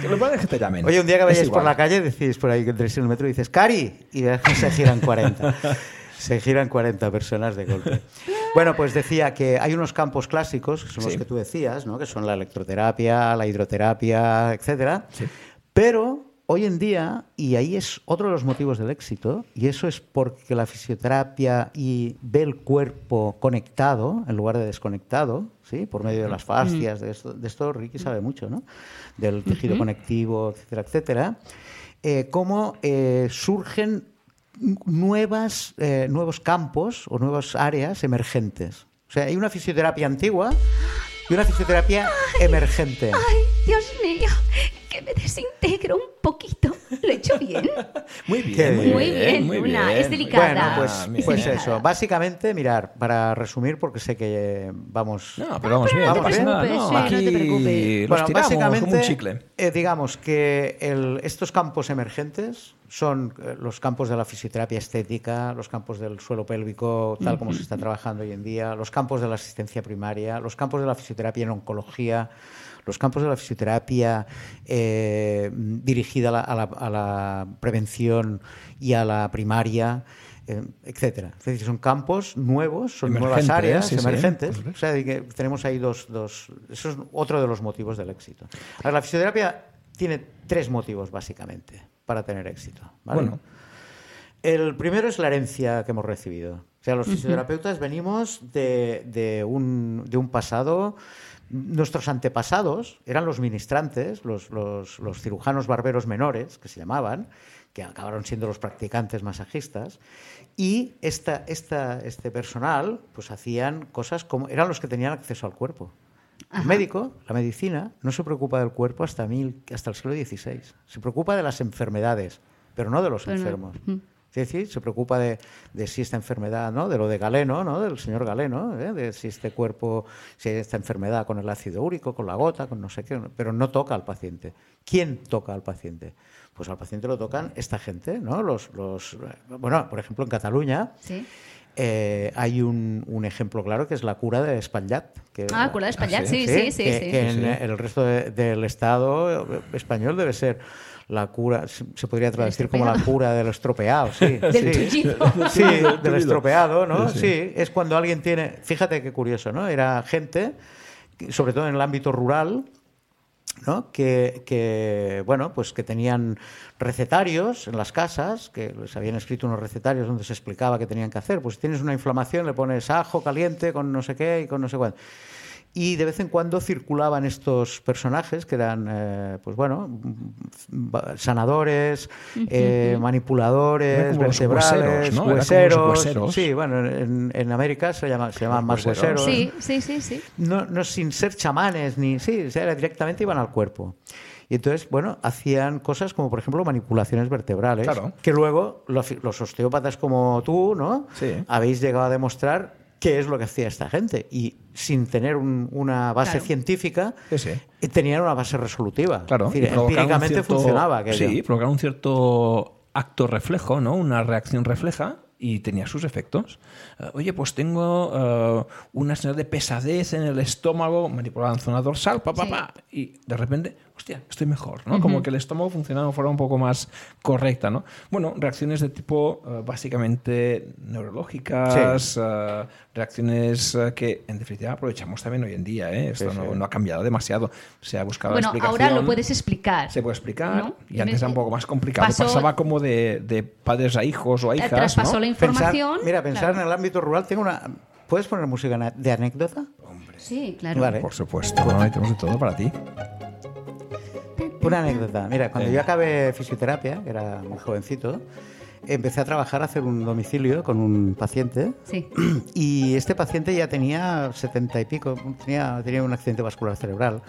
que lo bueno es que te llamen. Oye, un día que vayáis por la calle, decís por ahí que entréis en el metro y dices, Cari, y ves que se giran 40. se giran 40 personas de golpe. Bueno, pues decía que hay unos campos clásicos, que son los que tú decías, ¿no? que son la electroterapia, la hidroterapia, etcétera. Sí. Pero hoy en día, y ahí es otro de los motivos del éxito, y eso es porque la fisioterapia y ve el cuerpo conectado en lugar de desconectado, ¿sí? por medio de las fascias, de esto, de esto Ricky sabe mucho, ¿no? del tejido conectivo, etcétera, etcétera, eh, cómo eh, surgen nuevas, eh, nuevos campos o nuevas áreas emergentes. O sea, hay una fisioterapia antigua y una fisioterapia emergente. ¡Ay, Dios mío! Me desintegro un poquito. ¿Lo he hecho bien? Muy bien, Qué muy bien. Muy bien, muy Luna, bien. es delicada. Bueno, Ah, pues, mira. pues Delicada. eso. Básicamente, mirar, para resumir, porque sé que vamos. No, pero vamos pero bien, nada. preocupes, No, sí, no aquí te preocupes. Bueno, básicamente, como un chicle. eh, digamos que el- estos campos emergentes son eh, los campos de la fisioterapia estética, los campos del suelo pélvico, tal como se está trabajando hoy en día, los campos de la asistencia primaria, los campos de la fisioterapia en oncología, los campos de la fisioterapia eh, dirigida a la, a la- a la prevención y a la primaria. eh, etcétera. Es decir, son campos nuevos, son nuevas áreas sí, sí. emergentes. O sea, que tenemos ahí dos, dos. Eso es otro de los motivos del éxito. La fisioterapia tiene tres motivos, básicamente, para tener éxito. ¿vale? Bueno. El primero es la herencia que hemos recibido. O sea, los fisioterapeutas venimos de, de un, de un pasado. Nuestros antepasados eran los ministrantes, los, los- los cirujanos barberos menores, que se llamaban, que acabaron siendo los practicantes masajistas. Y esta, esta, este personal pues hacían cosas como. eran los que tenían acceso al cuerpo. El médico, la medicina, no se preocupa del cuerpo hasta, mil, hasta el siglo XVI. Se preocupa de las enfermedades, pero no de los Pero enfermos. Es decir, se preocupa de, de si esta enfermedad, ¿no? de lo de Galeno, ¿no? del señor Galeno, ¿eh? de si este cuerpo, si hay esta enfermedad con el ácido úrico, con la gota, con no sé qué, pero no toca al paciente. ¿Quién toca al paciente? Pues al paciente lo tocan esta gente, ¿no? Los, los, bueno, por ejemplo, en Cataluña, Sí. eh, hay un, un ejemplo claro que es la cura de Espaillat. Que, Ah, cura de Espaillat, sí? sí, sí, sí. que, sí. que en el resto de- del Estado español debe ser la cura, se se podría traducir como la cura del estropeado, sí. Del sí. Sí, del estropeado, ¿no? Sí, Sí, sí. es cuando alguien tiene, fíjate qué curioso, ¿no? Era gente, sobre todo en el ámbito rural, ¿no? Que, que, bueno, pues que tenían recetarios en las casas, que les habían escrito unos recetarios donde se explicaba qué tenían que hacer. Pues si tienes una inflamación, le pones ajo caliente con no sé qué y con no sé cuánto. Y de vez en cuando circulaban estos personajes que eran, eh, pues bueno, sanadores, eh, manipuladores, vertebrales, hueseros, ¿no? Eran como los hueseros. hueseros. Sí, bueno, en, en América se, llama, se llaman más hueseros. hueseros. Sí, sí, sí, sí. No, no sin ser chamanes, ni sí, o sea, directamente iban al cuerpo. Y entonces, bueno, hacían cosas como, por ejemplo, manipulaciones vertebrales, Claro. que luego los, los osteópatas como tú, ¿no? Sí. Habéis llegado a demostrar qué es lo que hacía esta gente. Y sin tener un- una base Claro. científica, Sí, sí. tenían una base resolutiva. Claro, Es decir, empíricamente cierto- funcionaba aquello. Sí, provocar un cierto acto reflejo, ¿no? Una reacción refleja y tenía sus efectos. Eh, oye, pues tengo eh, una señal de pesadez en el estómago, manipulada en zona dorsal, pa, pa, Sí. pa, y de repente, hostia, estoy mejor, ¿no? Como que el estómago funcionaba de forma un poco más correcta, ¿no? Bueno, reacciones de tipo eh, básicamente neurológicas, eh, reacciones eh, que en definitiva aprovechamos también hoy en día, ¿eh? Esto Sí, no, sí. no ha cambiado demasiado. Se ha buscado Bueno, explicación. ahora lo puedes explicar. Se puede explicar. ¿no? Y antes era un poco más complicado. Pasó- Pasaba como de, de padres a hijos o a hijas. traspasó ¿no? la Pensar- información. mira, pensar claro. en el ámbito rural, tengo una... ¿Puedes poner música de anécdota? Sí, claro. Vale. Por supuesto, tenemos de todo para ti. Una anécdota. Mira, cuando yo acabé fisioterapia, que era muy jovencito, empecé a trabajar, a hacer un domicilio con un paciente Sí. y este paciente ya tenía setenta y pico, tenía, tenía un accidente vascular cerebral.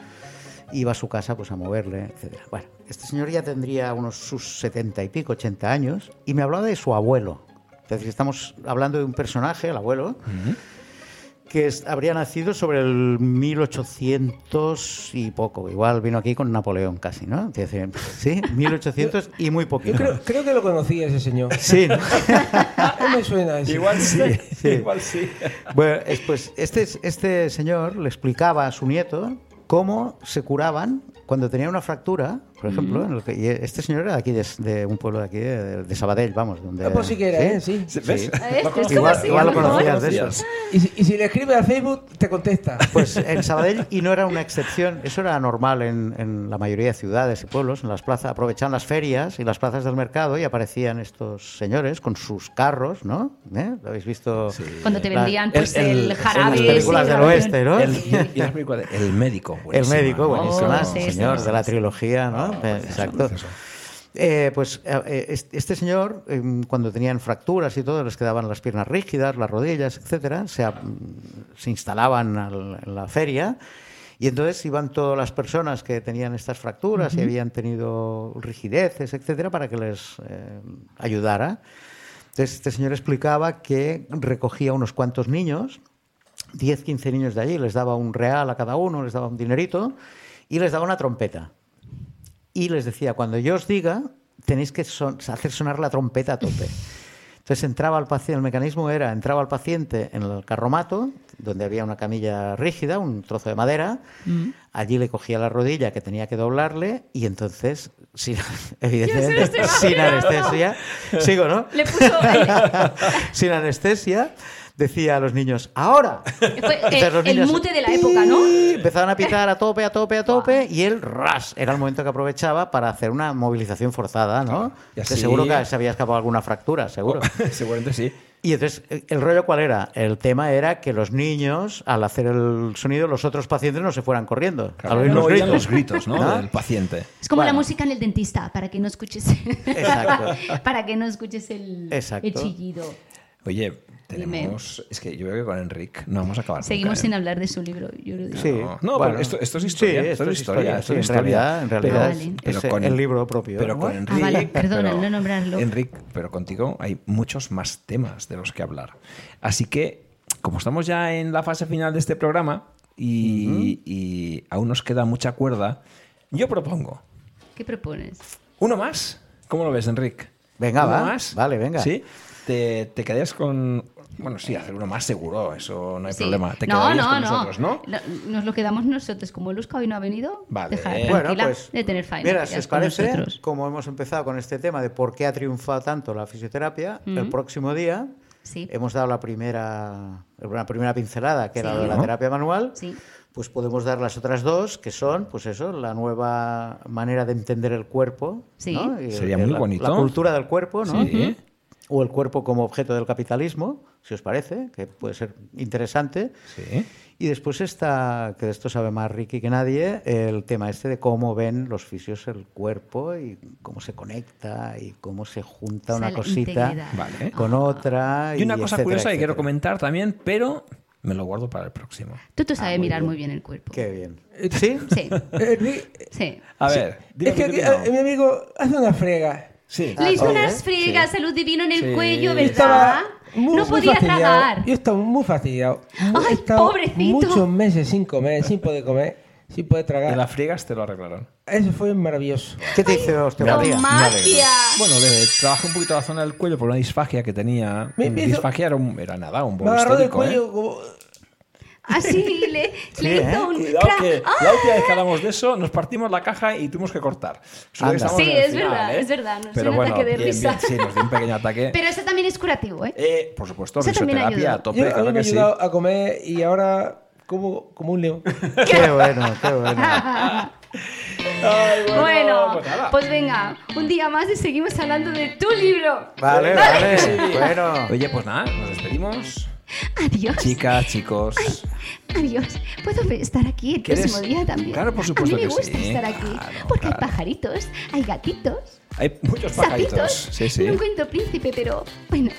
Iba a su casa pues a moverle, etc. Bueno, este señor ya tendría unos sus setenta y pico, ochenta años y me hablaba de su abuelo. Es decir, estamos hablando de un personaje, el abuelo, que es- habría nacido sobre el 1800 y poco. Igual vino aquí con Napoleón casi, ¿no? Sí, 1800 y muy Yo poquito. creo, creo que lo conocía ese señor. Sí. No me suena eso. Igual sí. Sí. Igual sí. Bueno, es, pues este, este señor le explicaba a su nieto cómo se curaban cuando tenía una fractura, por ejemplo. en el que- y este señor era de aquí, de, de un pueblo de aquí, de, de Sabadell, vamos. Donde, Ah, pues sí que era, ¿eh? Sí. Sí, ¿Ves? Sí. Eh, Lo es conocías. como Igual, lo a conocías de eso. Y si, y si le escribe al Facebook, te contesta. Pues en Sabadell, y no era una excepción, eso era normal en, en la mayoría de ciudades y pueblos, en las plazas, aprovechaban las ferias y las plazas del mercado y aparecían estos señores con sus carros, ¿no? ¿Eh? ¿Lo habéis visto? Cuando te vendían pues el- el, el- jarabe. en las películas sí, del oeste, ¿no? El, y las películas de El médico. El médico, ¿no? buenísima, Oh, sí, sí, señor, sí, de la sí. trilogía, ¿no? Precioso, Exacto. precioso. Eh, pues eh, eh, este señor, eh, cuando tenían fracturas y todo, les quedaban las piernas rígidas, las rodillas, etcétera, se, instalaban al- en la feria y entonces iban todas las personas que tenían estas fracturas y habían tenido rigideces, etcétera, para que les eh, ayudara. Entonces este señor explicaba que recogía unos cuantos niños 10, 15 niños de allí, les daba un real a cada uno, les daba un dinerito y les daba una trompeta. Y les decía, cuando yo os diga, tenéis que son- hacer sonar la trompeta a tope. Entonces entraba el paciente, el mecanismo era, entraba el paciente en el carromato, donde había una camilla rígida, un trozo de madera, allí le cogía la rodilla que tenía que doblarle y entonces, sin, evidentemente, sin anestesia, sigo, ¿no? Le puso. el- sin anestesia, decía a los niños, ¡ahora! Fue Entonces el, los el niños, mute de la época, ¿no? Empezaban a pitar a tope, a tope, a tope, y él, ras, era el momento que aprovechaba para hacer una movilización forzada, ¿no? Y así- Seguro que se había escapado alguna fractura, seguro. Seguramente sí. Y entonces, ¿el rollo cuál era? El tema era que los niños, al hacer el sonido, los otros pacientes no se fueran corriendo. Claro, al oír no los gritos. los gritos, ¿no? ¿No? Del paciente. Es como la música en el dentista, para que no escuches. Exacto. para que no escuches el, Exacto. el chillido. Oye, tenemos. Es que yo creo que con Enric no vamos a acabar. Seguimos nunca, ¿eh? sin hablar de su libro. Yo lo digo. Sí, No, no, bueno. pero esto, esto es historia. Sí, esto, esto es historia. esto sí, en realidad, en realidad Pero- es, pero es con- el libro propio. Pero con Ah, Enric. vale, perdona, pero- no nombrarlo. Enric, pero contigo hay muchos más temas de los que hablar. Así que, como estamos ya en la fase final de este programa y, y aún nos queda mucha cuerda, yo propongo ¿Qué propones? uno más. ¿Cómo lo ves, Enric? Venga, ¿Uno va. más? Vale, venga. ¿Sí? Te, te quedarías con. Bueno, sí, hacer uno más seguro, eso no hay Sí. problema. Te no, quedarías no, con no. nosotros, ¿no? Nos lo quedamos nosotros. Como Luzca hoy no ha venido, Vale. deja Bueno, tranquila pues, de tener faena. Mira, si os parece, nosotros. como hemos empezado con este tema de por qué ha triunfado tanto la fisioterapia, el próximo día Sí. hemos dado la primera, la primera pincelada, que era Sí. lo de la terapia manual. Sí. Pues podemos dar las otras dos, que son, pues eso, la nueva manera de entender el cuerpo. Sí. ¿no? Y Sería el- muy la- bonito. La cultura del cuerpo, ¿no? Sí. O el cuerpo como objeto del capitalismo, si os parece, que puede ser interesante. Sí. Y después está, que de esto sabe más Ricky que nadie, el tema este de cómo ven los fisios el cuerpo y cómo se conecta y cómo se junta O sea, una cosita. Vale. con otra. Y una cosa etcétera, curiosa que quiero comentar también, pero me lo guardo para el próximo. Tú, tú sabes Ah, muy mirar bien. muy bien el cuerpo. Qué bien. ¿Sí? Sí, Eh, sí. A ver, es que aquí, no. eh, mi amigo hace una frega. Sí. Le hizo sí, unas ¿eh? friegas, salud divino en el Sí. cuello, ¿verdad? Estaba muy, no muy podía tragar. Yo estaba muy fastidiado. Ay, pobrecito. muchos meses sin comer, sin poder comer, sin poder Y tragar. las friegas te lo arreglaron. Eso fue maravilloso. ¿Qué te hizo osteopatía? Me. Bueno, le trabajé un poquito la zona del cuello por una disfagia que tenía. Me- me hizo- disfagia era, un- era nada, un Me bolo agarró del ¿eh? cuello como... Así le, le ¿eh? hizo un Cuidado que ¡Ah! la última vez que hablamos de eso nos partimos la caja y tuvimos que cortar. Anda. Sí, es final, verdad, ¿eh? es verdad, nos dio Pero un bueno, ataque de bien, risa. bien, sí, nos dio un pequeño ataque. Pero eso también es curativo, ¿eh? Eh, por supuesto, Eso ayuda. a tope, Yo, a claro mí me ha que sí. ayudado a comer y ahora como, como un león. Qué bueno, qué bueno. Ay, Bueno, pues nada. pues venga, un día más y seguimos hablando de tu libro. Vale, vale. sí. Bueno. Oye, pues nada, nos despedimos. Adiós. Chicas, chicos. Adiós. ¿Puedo estar aquí el ¿Quieres? próximo día también? Claro, por supuesto A mí me que gusta sí. estar aquí. Claro, porque claro. hay pajaritos, hay gatitos, Hay muchos pajaritos. sapitos. Sí, sí. No encuentro príncipe, pero bueno,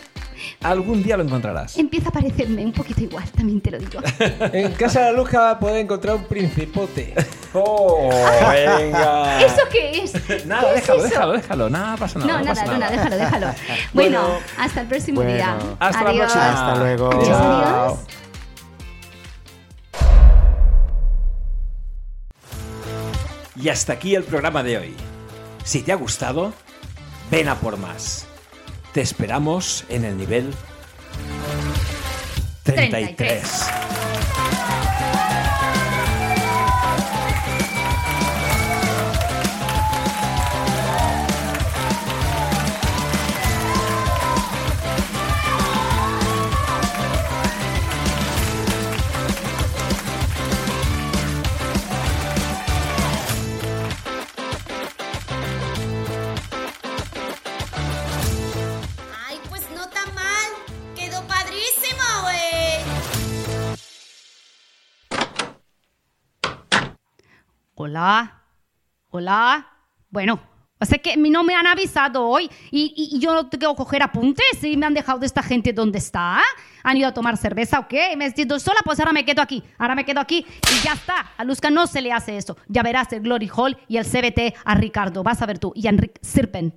Algún día lo encontrarás. empieza a parecerme un poquito igual, también te lo digo. En casa de la Luja puede encontrar un principote. ¡Oh, venga! ¿Eso qué es? Nada, ¿Qué es déjalo, déjalo, déjalo. Nada pasa nada. No, no nada, pasa Luna, nada. déjalo, déjalo. Bueno, Bueno. hasta el próximo Bueno. día. Hasta la adiós. próxima. Hasta luego. Adiós, Chao. adiós. Y hasta aquí el programa de hoy. Si te ha gustado, ven a por más. Te esperamos en el nivel 33. 33. Hola. Hola. Bueno, o sea que no me han avisado hoy y, yo no tengo que coger apuntes y me han dejado de esta gente donde está. ¿Han ido a tomar cerveza o qué? Me he sentido sola, pues ahora me quedo aquí. Ahora me quedo aquí y ya está. A Luzca no se le hace eso. Ya verás el Glory Hall y el CBT a Ricardo. Vas a ver tú. Y a Enrique Sirpen.